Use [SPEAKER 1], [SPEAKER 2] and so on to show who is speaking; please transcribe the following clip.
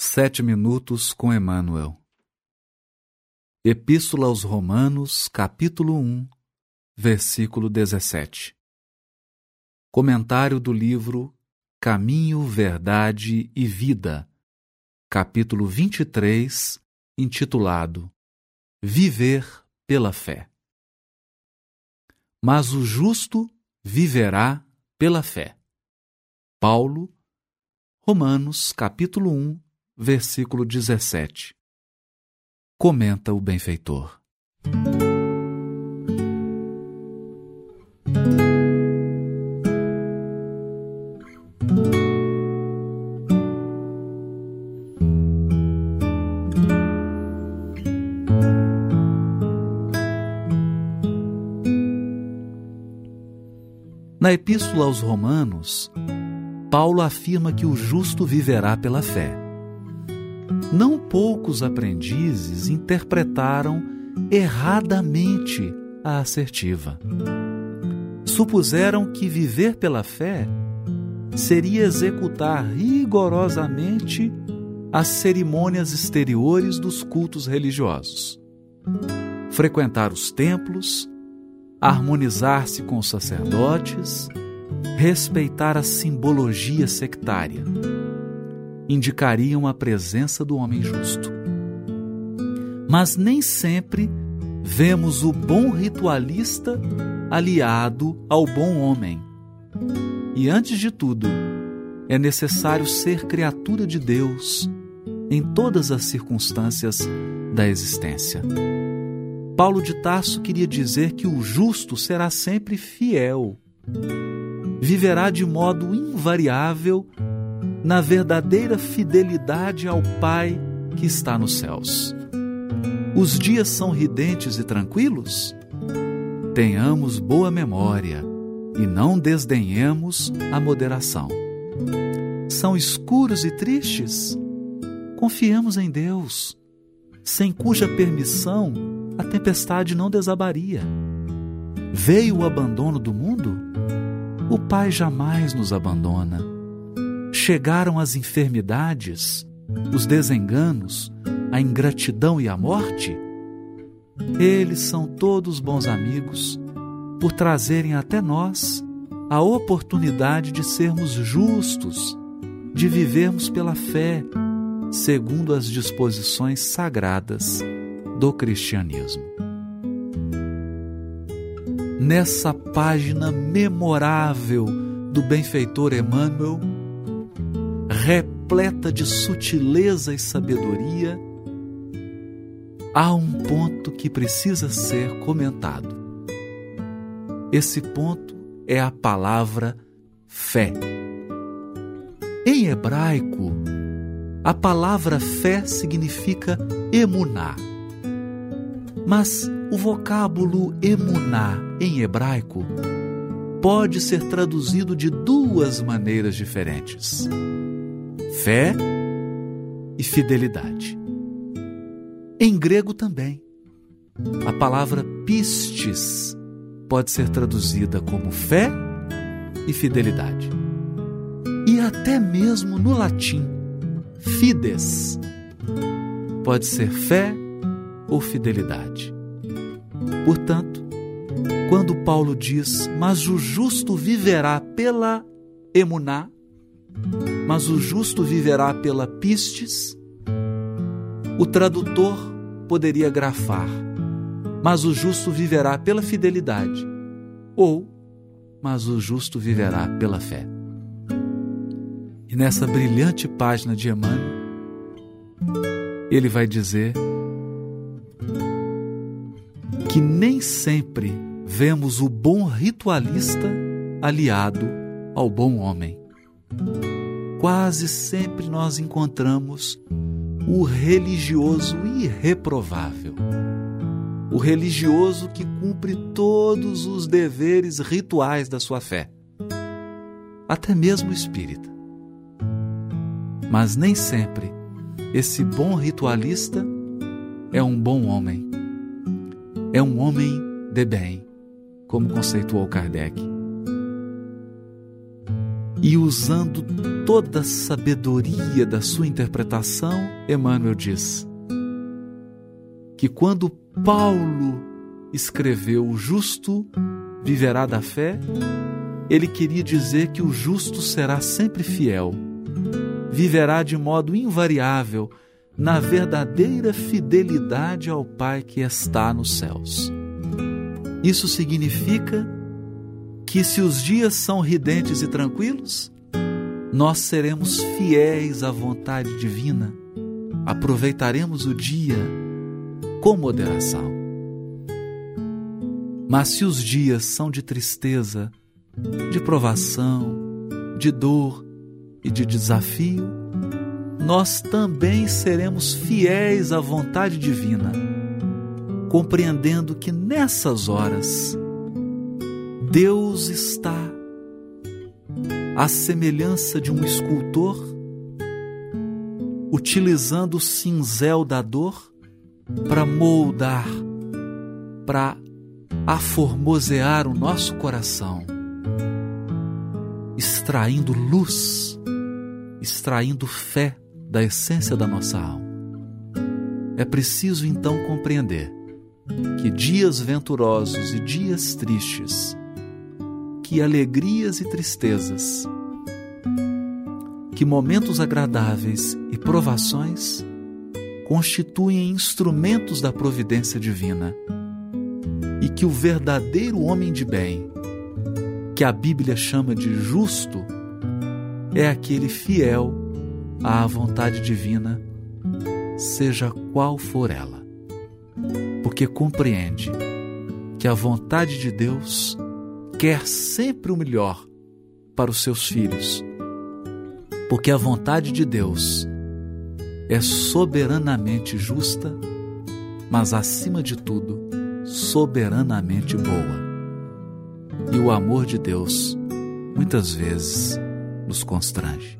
[SPEAKER 1] Sete minutos com Emmanuel. Epístola aos Romanos, capítulo 1, versículo 17. Comentário do livro Caminho, Verdade e Vida, capítulo 23, intitulado Viver pela Fé. Mas o justo viverá pela fé. Paulo, Romanos, capítulo 1, versículo 17. Comenta o benfeitor. Na Epístola aos Romanos, Paulo afirma que o justo viverá pela fé. Não poucos aprendizes interpretaram erradamente a assertiva. Supuseram que viver pela fé seria executar rigorosamente as cerimônias exteriores dos cultos religiosos, frequentar os templos, harmonizar-se com os sacerdotes, respeitar a simbologia sectária, indicariam a presença do homem justo. Mas nem sempre vemos o bom ritualista aliado ao bom homem. E antes de tudo, é necessário ser criatura de Deus em todas as circunstâncias da existência. Paulo de Tarso queria dizer que o justo será sempre fiel, viverá de modo invariável na verdadeira fidelidade ao Pai que está nos céus. Os dias são ridentes e tranquilos? Tenhamos boa memória e não desdenhemos a moderação. São escuros e tristes? Confiemos em Deus, sem cuja permissão a tempestade não desabaria. Veio o abandono do mundo? O Pai jamais nos abandona. Chegaram as enfermidades, os desenganos, a ingratidão e a morte? Eles são todos bons amigos por trazerem até nós a oportunidade de sermos justos, de vivermos pela fé, segundo as disposições sagradas do cristianismo. Nessa página memorável do benfeitor Emmanuel, repleta de sutileza e sabedoria, há um ponto que precisa ser comentado. Esse ponto é a palavra fé. Em hebraico, a palavra fé significa emuná. Mas o vocábulo emuná em hebraico pode ser traduzido de duas maneiras diferentes: fé e fidelidade. Em grego também, a palavra pistes pode ser traduzida como fé e fidelidade. E até mesmo no latim, fides pode ser fé ou fidelidade. Portanto, quando Paulo diz: Mas o justo viverá pela emuná, mas o justo viverá pela pistes, o tradutor poderia grafar: Mas o justo viverá pela fidelidade, ou Mas o justo viverá pela fé. E nessa brilhante página de Emmanuel, ele vai dizer que nem sempre vemos o bom ritualista aliado ao bom homem. Quase sempre nós encontramos o religioso irreprovável. O religioso que cumpre todos os deveres rituais da sua fé, até mesmo espírita. Mas nem sempre esse bom ritualista é um bom homem é um homem de bem, como conceituou Kardec. E usando toda a sabedoria da sua interpretação, Emmanuel diz que quando Paulo escreveu o justo viverá da fé, ele queria dizer que o justo será sempre fiel, viverá de modo invariável na verdadeira fidelidade ao Pai que está nos céus. Isso significa que, se os dias são ridentes e tranquilos, nós seremos fiéis à vontade divina, aproveitaremos o dia com moderação. Mas se os dias são de tristeza, de provação, de dor e de desafio, nós também seremos fiéis à vontade divina, compreendendo que nessas horas Deus está à semelhança de um escultor, utilizando o cinzel da dor para moldar, para aformosear o nosso coração, extraindo luz, extraindo fé da essência da nossa alma. É preciso então compreender que dias venturosos e dias tristes, que alegrias e tristezas, que momentos agradáveis e provações constituem instrumentos da providência divina. E que o verdadeiro homem de bem, que a Bíblia chama de justo, é aquele fiel à vontade divina, seja qual for ela, porque compreende que a vontade de Deus quer sempre o melhor para os seus filhos, porque a vontade de Deus é soberanamente justa, mas acima de tudo, soberanamente boa. E o amor de Deus muitas vezes nos constrange.